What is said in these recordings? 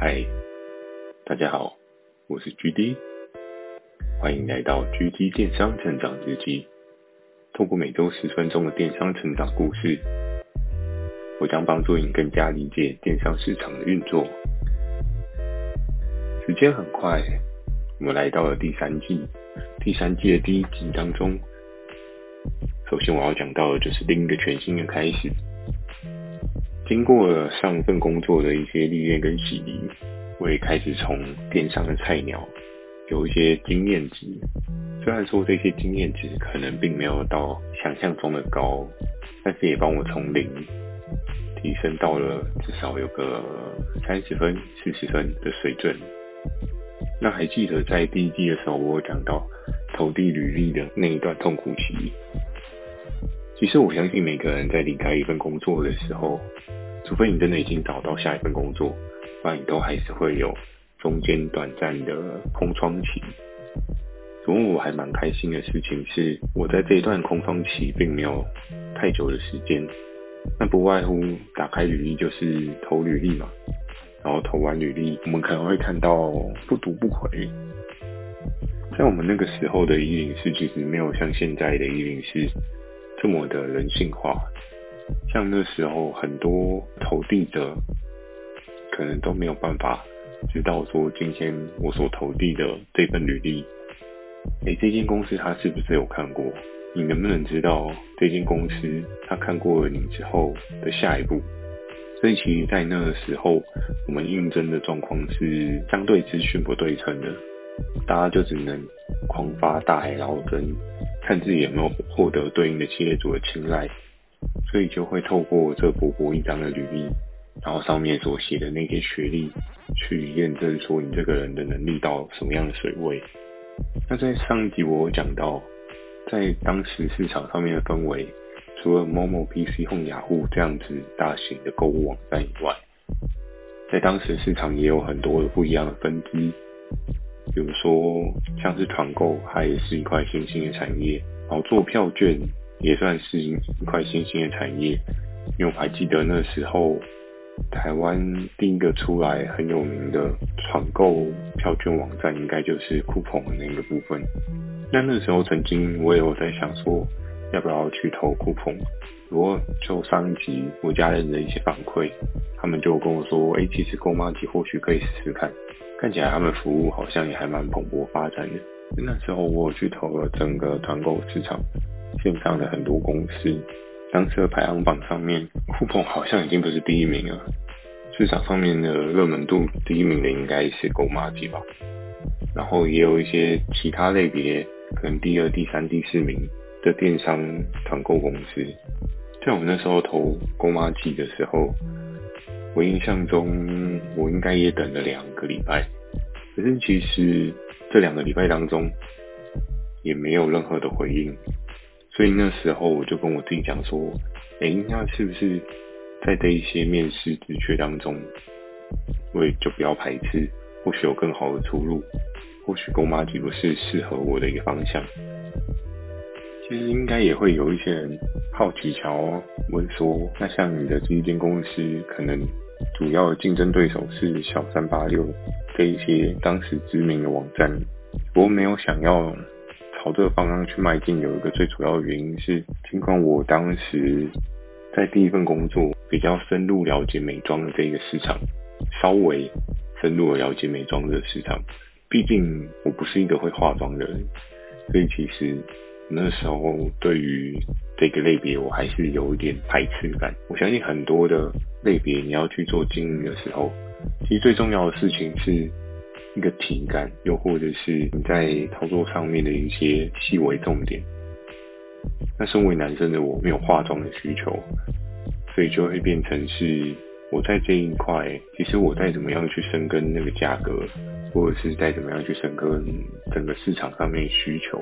嗨，大家好，我是 GD，欢迎来到 GD 电商成长日记。透过每周十分钟的电商成长故事，我将帮助你更加理解电商市场的运作。时间很快，我们来到了第三季。第三季的第一集当中，首先我要讲到的就是另一个全新的开始。经过了上一份工作的一些历练跟洗礼，我也开始从电商的菜鸟有一些经验值。虽然说这些经验值可能并没有到想象中的高，但是也帮我从零提升到了至少有个三十分、四十分的水准。那还记得在第一季的时候，我有讲到投递履历的那一段痛苦期。其实我相信每个人在离开一份工作的时候，除非你真的已经找到下一份工作，不然你都还是会有中间短暂的空窗期。不过我还蛮开心的事情是，我在这一段空窗期并没有太久的时间。那不外乎打开履历就是投履历嘛，然后投完履历，我们可能会看到不读不回。在我们那个时候的104，其实没有像现在的104。这么的人性化，像那时候很多投递者可能都没有办法知道说，今天我所投递的这份履历，哎，这间公司他是不是有看过？你能不能知道这间公司他看过了你之后的下一步？所以其实，在那个时候，我们应征的状况是相对资讯不对称的，大家就只能狂发大海捞针。看自己有没有获得对应的企业主的青睐，所以就会透过这薄薄一张的履历，然后上面所写的那些学历，去验证说你这个人的能力到什么样的水位。那在上一集我有讲到，在当时市场上面的氛围，除了 Momo、PC 哄、雅虎这样子大型的购物网站以外，在当时市场也有很多不一样的分支。比如说，像是团购，它也是一块新兴的产业；然后做票券也算是一块新兴的产业。因为我还记得那时候，台湾第一个出来很有名的团购票券网站，应该就是酷澎的那个部分。那那时候曾经我也有在想说，要不要去投酷澎？不过就上一集我家人的一些反馈，他们就跟我说，哎，其实购妈机或许可以试试看。看起来他们服务好像也还蛮蓬勃发展的。那时候我去投了整个团购市场线上的很多公司，当时的排行榜上面，酷澎好像已经不是第一名了。市场上面的热门度第一名的应该是购妈机吧。然后也有一些其他类别，可能第二、第三、第四名的电商团购公司。在我那时候投购妈机的时候。我印象中，我应该也等了两个礼拜，可是其实这两个礼拜当中也没有任何的回应，所以那时候我就跟我自己讲说，哎，那是不是在这一些面试职缺当中，我也就不要排斥，或许有更好的出路，或许购妈机不是适合我的一个方向。其实应该也会有一些人好奇，乔问说，那像你的这一间公司，可能。主要的竞争对手是小三八六这一些当时知名的网站，不过没有想要朝这个方向去迈进，有一个最主要的原因是，尽管我当时在第一份工作比较深入了解美妆的这个市场，稍微深入的了解美妆的市场，毕竟我不是一个会化妆的人，所以其实。那时候对于这个类别，我还是有一点排斥感。我相信很多的类别，你要去做经营的时候，其实最重要的事情是一个体感，又或者是你在操作上面的一些细微重点。那身为男生的我，没有化妆的需求，所以就会变成是我在这一块，其实我再怎么样去深耕那个价格，或者是再怎么样去深耕整个市场上面需求。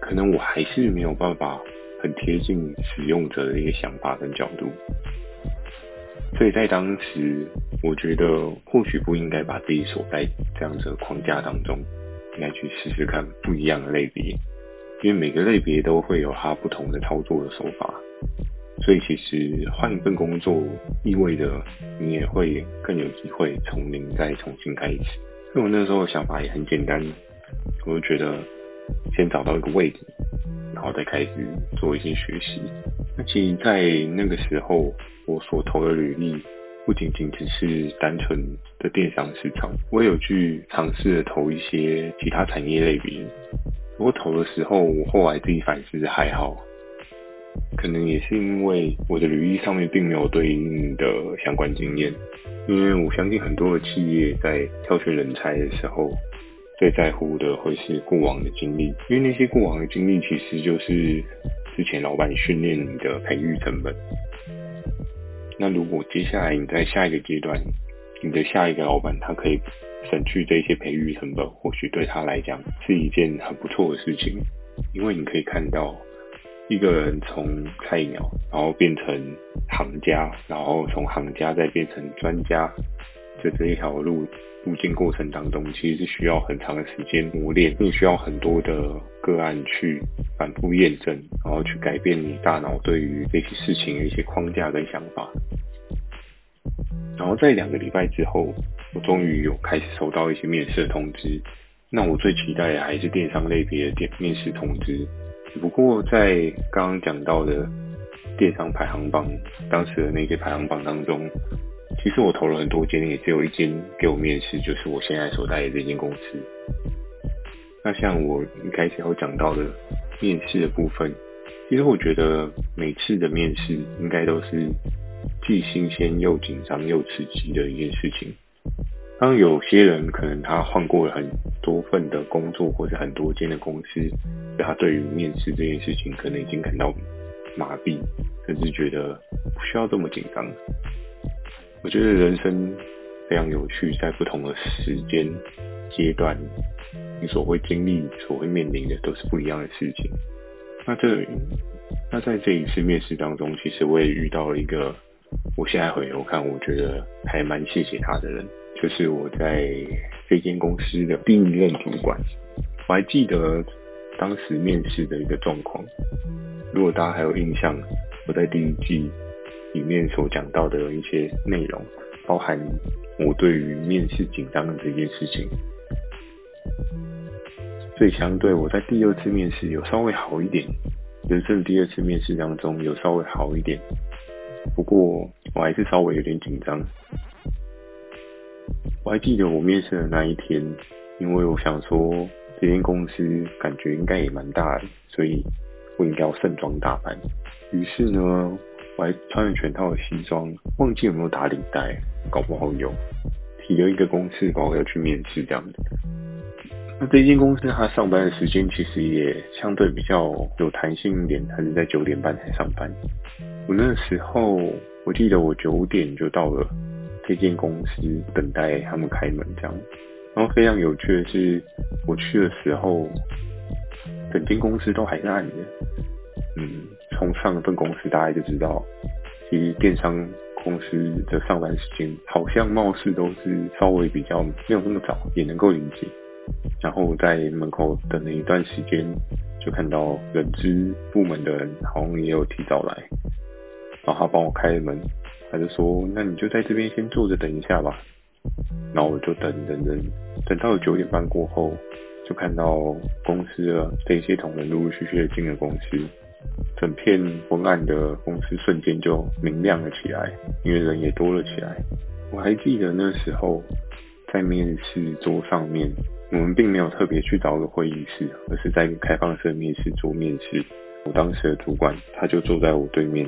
可能我还是没有办法很贴近使用者的一个想法跟角度，所以在当时，我觉得或许不应该把自己锁在这样子的框架当中，应该去试试看不一样的类别，因为每个类别都会有它不同的操作的手法。所以其实换一份工作，意味着你也会更有机会从零再重新开始。所以我那时候的想法也很简单，我就觉得先找到一个位置，然后再开始做一些学习。那其实，在那个时候，我所投的履历不仅仅只是单纯的电商市场，我有去尝试着投一些其他产业类别。我投的时候，我后来自己反思还好。可能也是因为我的履历上面并没有对应的相关经验，因为我相信很多的企业在挑选人才的时候，最在乎的会是过往的经历，因为那些过往的经历其实就是之前老板训练你的培育成本。那如果接下来你在下一个阶段，你的下一个老板他可以省去这些培育成本，或许对他来讲是一件很不错的事情，因为你可以看到。一个人从菜鸟，然后变成行家，然后从行家再变成专家，在这一条路路径过程当中，其实是需要很长的时间磨练，并需要很多的个案去反复验证，然后去改变你大脑对于这些事情的一些框架跟想法。然后在两个礼拜之后，我终于有开始收到一些面试的通知。那我最期待的还是电商类别的电面试通知。只不过，在刚刚讲到的电商排行榜，当时的那些排行榜当中，其实我投了很多间，也只有一间给我面试，就是我现在所在的这间公司。那像我一开始有讲到的面试的部分，其实我觉得每次的面试应该都是既新鲜又紧张又刺激的一件事情。当有些人可能他换过了很多份的工作，或者很多间的公司，他对于面试这件事情可能已经感到麻痹，甚至觉得不需要这么紧张。我觉得人生非常有趣，在不同的时间阶段，你所会经历、所会面临的都是不一样的事情。那这，那在这一次面试当中，其实我也遇到了一个，我现在回头看，我觉得还蛮谢谢他的人。就是我在这间公司的第一任主管，我还记得当时面试的一个状况。如果大家还有印象，我在第一季里面所讲到的一些内容，包含我对于面试紧张的这件事情。所以相对我在第二次面试有稍微好一点，人生第二次面试当中有稍微好一点，不过我还是稍微有点紧张。我还记得我面试的那一天，因为我想说这间公司感觉应该也蛮大的，所以我应该要盛装打扮。于是呢，我还穿了全套的西装，忘记有没有打领带，搞不好有，提了一个公事包要去面试这样子。那这间公司他上班的时间其实也相对比较有弹性一点，它是在九点半才上班。我那时候我记得我九点就到了。这间公司等待他们开门，这样。然后非常有趣的是，我去的时候，整间公司都还是暗的。嗯，从上一份公司大概就知道，其实电商公司的上班时间好像貌似都是稍微比较没有那么早，也能够理解。然后在门口等了一段时间，就看到人资部门的人好像也有提早来，然后他帮我开门。他就说：“那你就在这边先坐着等一下吧。”然后我就等等等，等到了九点半过后，就看到公司的这些同仁陆陆续续的进了公司，整片昏暗的公司瞬间就明亮了起来，因为人也多了起来。我还记得那时候在面试桌上面，我们并没有特别去找个会议室，而是在一个开放式面试桌面试。我当时的主管他就坐在我对面。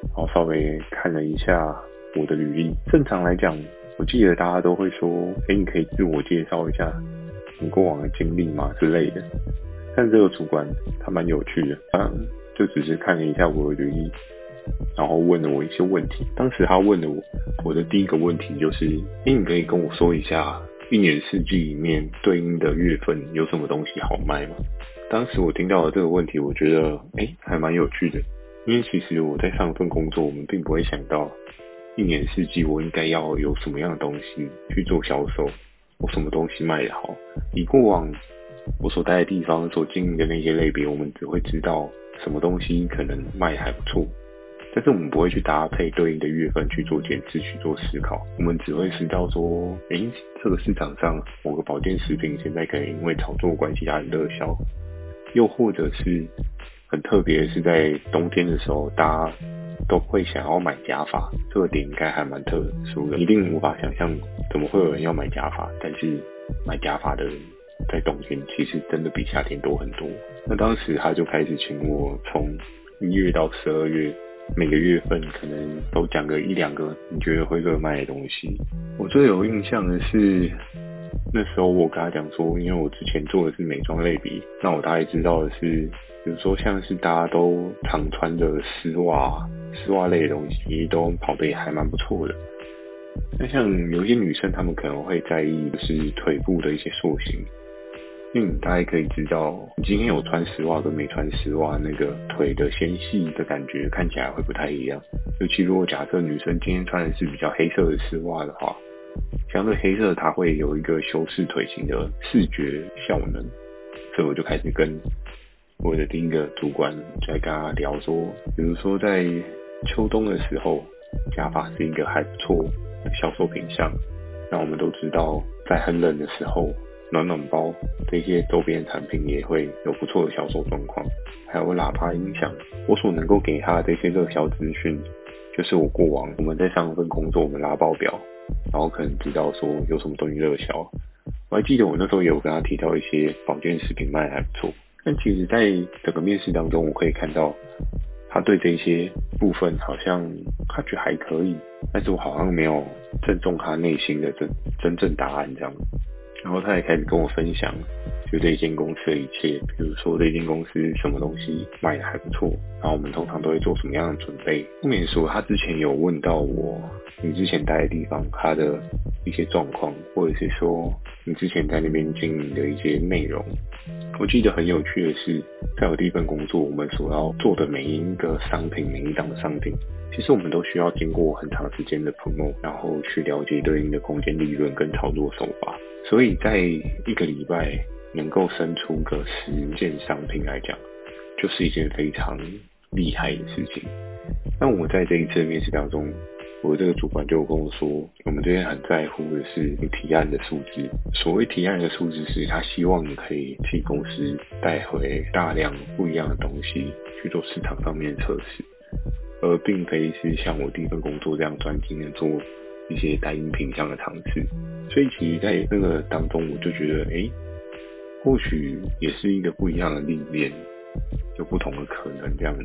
然后稍微看了一下我的履历。正常来讲，我记得大家都会说：“诶，你可以自我介绍一下你过往的经历吗？”之类的。但这个主管他蛮有趣的，嗯就只是看了一下我的履历，然后问了我一些问题。当时他问了我，我的第一个问题就是：“诶，你可以跟我说一下一年四季里面对应的月份有什么东西好卖吗？”当时我听到了这个问题，我觉得诶，还蛮有趣的。因为其实我在上一份工作，我们并不会想到一年四季我应该要有什么样的东西去做销售，我什么东西卖得好。以过往我所待的地方所经营的那些类别，我们只会知道什么东西可能卖还不错，但是我们不会去搭配对应的月份去做检视、去做思考，我们只会知道说，诶，这个市场上某个保健食品现在可能因为炒作关系它很热销，又或者是很特别是在冬天的时候，大家都会想要买假发，这个点应该还蛮特殊的，一定无法想象怎么会有人要买假发，但是买假发的人在冬天其实真的比夏天多很多。那当时他就开始请我从一月到十二月，每个月份可能都讲个一两个你觉得会热卖的东西。我最有印象的是，那时候我跟他讲说，因为我之前做的是美妆类比，那我大概知道的是，比如说像是大家都常穿的丝袜、丝袜类的东西，都跑得也还蛮不错的。那像有些女生，她们可能会在意的是腿部的一些塑形。因为大概可以知道，你今天有穿丝袜跟没穿丝袜，那个腿的纤细的感觉看起来会不太一样。尤其如果假设女生今天穿的是比较黑色的丝袜的话，相对黑色它会有一个修饰腿型的视觉效能。所以我就开始跟我的第一个主管在跟他聊说，比如说在秋冬的时候，假发是一个还不错的销售品项。那我们都知道，在很冷的时候。暖暖包这些周边产品也会有不错的销售状况，还有喇叭音响。我所能够给他的这些热销资讯，就是我过往我们在上一份工作，我们拉报表，然后可能知道说有什么东西热销。我还记得我那时候也有跟他提到一些保健食品卖还不错，但其实在整个面试当中，我可以看到他对这些部分好像他觉得还可以，但是我好像没有正中他内心的真真正答案这样。然后他也开始跟我分享，就这间公司的一切，比如说这间公司什么东西卖的还不错，然后我们通常都会做什么样的准备。后面说他之前有问到我，你之前待的地方他的一些状况，或者是说你之前在那边经营的一些内容。我记得很有趣的是，在我第一份工作，我们所要做的每一个商品，每一档商品，其实我们都需要经过很长时间的 promo，然后去了解对应的空间利润跟操作手法。所以在一个礼拜能够生出个十件商品来讲，就是一件非常厉害的事情。那我在这一次面试当中，我这个主管就跟我说，我们这边很在乎的是你提案的数字。所谓提案的数字，是他希望你可以替公司带回大量不一样的东西去做市场上面测试，而并非是像我第一份工作这样专精的做。一些单一品项的尝试，所以其实，在那个当中，我就觉得，哎、或许也是一个不一样的历练，有不同的可能这样。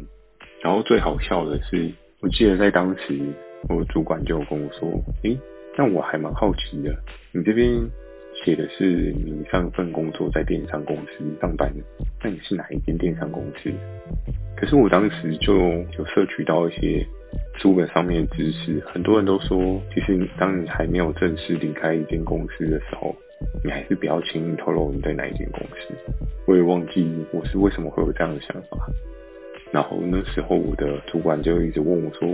然后最好笑的是，我记得在当时，我主管就跟我说，哎、那我还蛮好奇的，你这边写的是你上份工作在电商公司上班，那你是哪一间电商公司？可是我当时就有摄取到一些。书本上面的知识，很多人都说，其实当你还没有正式离开一间公司的时候，你还是不要轻易透露你在哪一间公司。我也忘记我是为什么会有这样的想法。然后那时候我的主管就一直问我说：“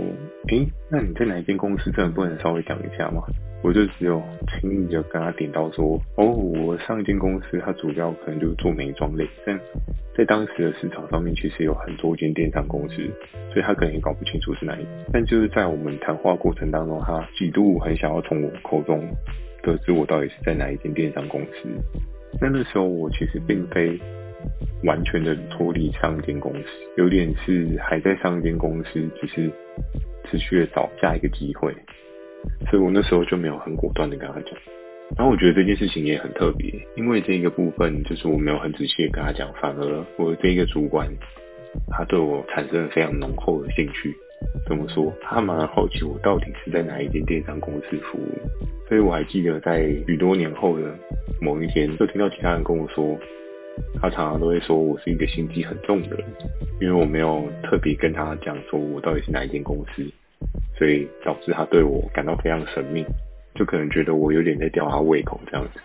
诶，那你在哪一间公司？真的不能稍微讲一下吗？”我就只有轻易的跟他点到说：“哦，我上一间公司它主要可能就是做美妆类，但在当时的市场上面其实有很多间电商公司，所以他可能也搞不清楚是哪一间。但就是在我们谈话过程当中，他几度很想要从我口中得知我到底是在哪一间电商公司。那那时候我其实并非。”完全的脱离上一间公司，有点是还在上一间公司，只是持续的找下一个机会，所以我那时候就没有很果断的跟他讲。然后我觉得这件事情也很特别，因为这个部分就是我没有很仔细的跟他讲，反而我的这个主管他对我产生了非常浓厚的兴趣。怎么说？他蛮好奇我到底是在哪一间电商公司服务，所以我还记得在许多年后的某一天，就听到其他人跟我说。他常常都会说我是一个心机很重的人，因为我没有特别跟他讲说我到底是哪一间公司，所以导致他对我感到非常神秘，就可能觉得我有点在吊他胃口这样子。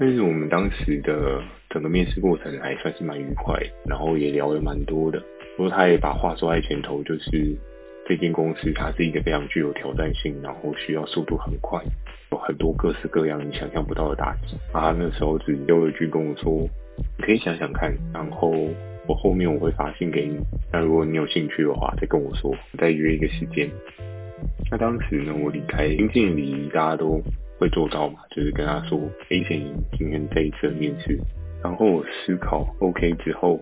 但是我们当时的整个面试过程还算是蛮愉快，然后也聊了蛮多的。不过他也把话说在前头，就是这间公司它是一个非常具有挑战性，然后需要速度很快，有很多各式各样你想象不到的打击。啊，那时候只丢了一句跟我说。你可以想想看，然后我后面我会发信给你。那如果你有兴趣的话，再跟我说，再约一个时间。那当时呢，我离开应尽礼仪，大家都会做到嘛，就是跟他说，A 姐今天这一次的面试，然后我思考 OK 之后，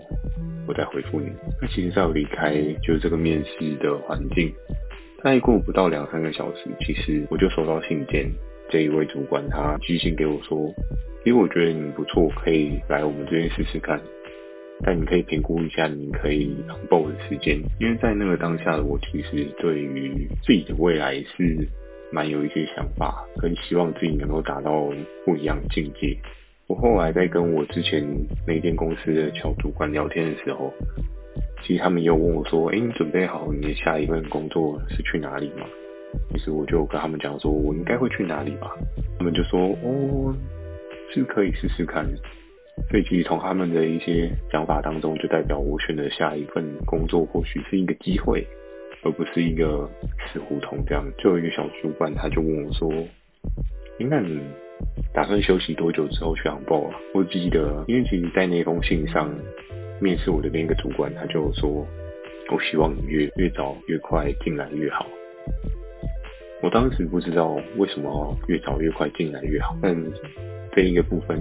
我再回复你。那其实在我离开就是这个面试的环境，再过不到两三个小时，其实我就收到信件，这一位主管他寄信给我说，因为我觉得你不错，可以来我们这边试试看。但你可以评估一下，你可以 onboard 的时间，因为在那个当下的我，其实对于自己的未来是蛮有一些想法，跟希望自己能够达到不一样的境界。我后来在跟我之前那间公司的小主管聊天的时候，其实他们也有问我说：“哎，你准备好你的下一份工作是去哪里吗？”其实我就跟他们讲说：“我应该会去哪里吧？”他们就说：“哦，是可以试试看。”所以其实从他们的一些想法当中，就代表我选择下一份工作或许是一个机会，而不是一个死胡同这样。就有一个小主管，他就问我说：“那你打算休息多久之后去 onboard 啊？”我记得，因为其实，在那封信上面试我的那个主管，他就说：“我希望你越越早越快进来越好。”我当时不知道为什么越早越快进来越好，但这一个部分。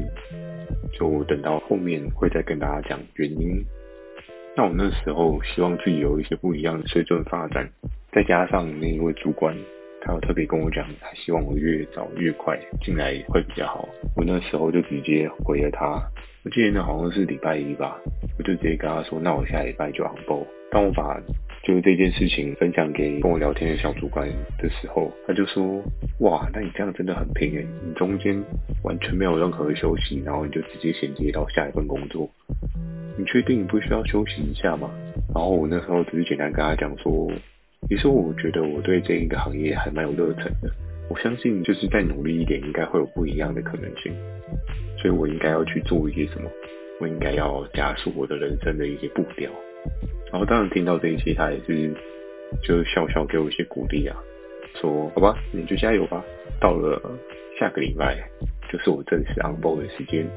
就等到后面会再跟大家讲原因。那我那时候希望自己有一些不一样的水准发展，再加上那一位主管，他有特别跟我讲，他希望我越早越快进来会比较好。我那时候就直接回了他，我记得那好像是礼拜一吧，我就直接跟他说，那我下礼拜就 on b。当我把就是这件事情分享给跟我聊天的小主管的时候，他就说：“哇，那你这样真的很拼诶，你中间完全没有任何的休息，然后你就直接衔接到下一份工作。你确定你不需要休息一下吗？”然后我那时候只是简单跟他讲说：“其实我觉得我对这一个行业还蛮有热忱的，我相信就是再努力一点，应该会有不一样的可能性。所以我应该要去做一些什么，我应该要加速我的人生的一些步调。”然后当然听到这一期，他也是就笑笑给我一些鼓励啊，说好吧，你就加油吧。到了下个礼拜，就是我正式 onboard 的时间。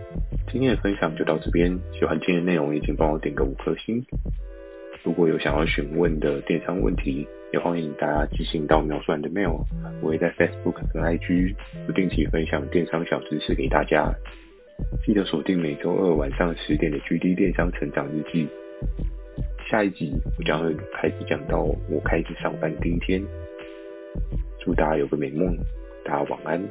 今天的分享就到这边，喜欢今天的内容也请帮我点个五颗星。如果有想要询问的电商问题，也欢迎大家寄信到描述栏的 mail，我会在 Facebook 跟 IG 不定期分享电商小知识给大家。记得锁定每周二晚上十点的 GD 电商成长日记。下一集我将会开始讲到我开始上班第一天，祝大家有个美梦，大家晚安。